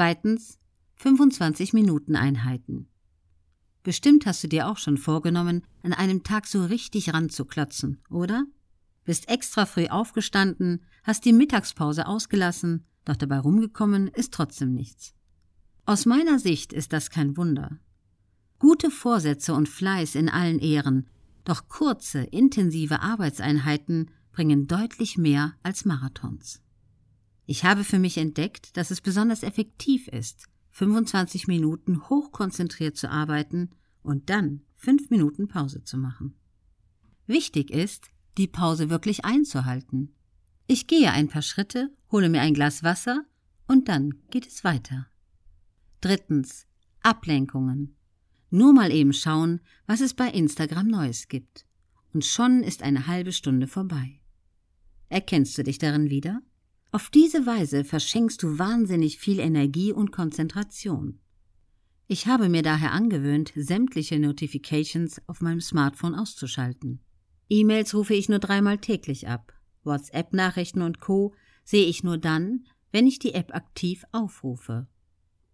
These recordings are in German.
Zweitens 25 Minuten Einheiten. Bestimmt hast du dir auch schon vorgenommen, an einem Tag so richtig ranzuklotzen, oder? Bist extra früh aufgestanden, hast die Mittagspause ausgelassen, doch dabei rumgekommen ist trotzdem nichts. Aus meiner Sicht ist das kein Wunder. Gute Vorsätze und Fleiß in allen Ehren, doch kurze, intensive Arbeitseinheiten bringen deutlich mehr als Marathons. Ich habe für mich entdeckt, dass es besonders effektiv ist, 25 Minuten hochkonzentriert zu arbeiten und dann 5 Minuten Pause zu machen. Wichtig ist, die Pause wirklich einzuhalten. Ich gehe ein paar Schritte, hole mir ein Glas Wasser und dann geht es weiter. Drittens. Ablenkungen. Nur mal eben schauen, was es bei Instagram Neues gibt. Und schon ist eine halbe Stunde vorbei. Erkennst du dich darin wieder? Auf diese Weise verschenkst du wahnsinnig viel Energie und Konzentration. Ich habe mir daher angewöhnt, sämtliche Notifications auf meinem Smartphone auszuschalten. E-Mails rufe ich nur dreimal täglich ab. WhatsApp-Nachrichten und Co. sehe ich nur dann, wenn ich die App aktiv aufrufe.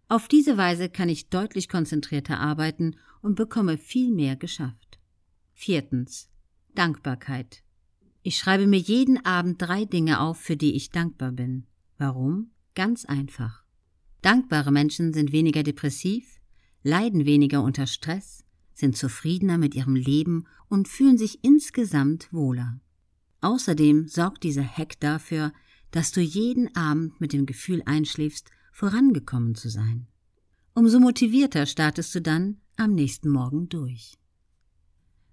Auf diese Weise kann ich deutlich konzentrierter arbeiten und bekomme viel mehr geschafft. Viertens. Dankbarkeit. Ich schreibe mir jeden Abend drei Dinge auf, für die ich dankbar bin. Warum? Ganz einfach. Dankbare Menschen sind weniger depressiv, leiden weniger unter Stress, sind zufriedener mit ihrem Leben und fühlen sich insgesamt wohler. Außerdem sorgt dieser Hack dafür, dass du jeden Abend mit dem Gefühl einschläfst, vorangekommen zu sein. Umso motivierter startest du dann am nächsten Morgen durch.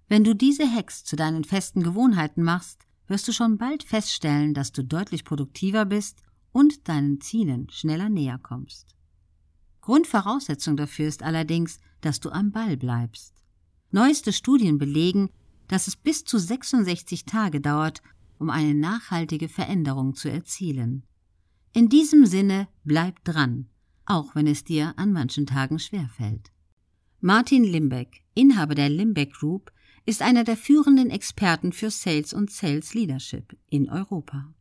Wenn du diese Hacks zu deinen festen Gewohnheiten machst, wirst du schon bald feststellen, dass du deutlich produktiver bist und deinen Zielen schneller näher kommst. Grundvoraussetzung dafür ist allerdings, dass du am Ball bleibst. Neueste Studien belegen, dass es bis zu 66 Tage dauert, um eine nachhaltige Veränderung zu erzielen. In diesem Sinne bleib dran, auch wenn es dir an manchen Tagen schwerfällt. Martin Limbeck, Inhaber der Limbeck Group, ist einer der führenden Experten für Sales und Sales Leadership in Europa.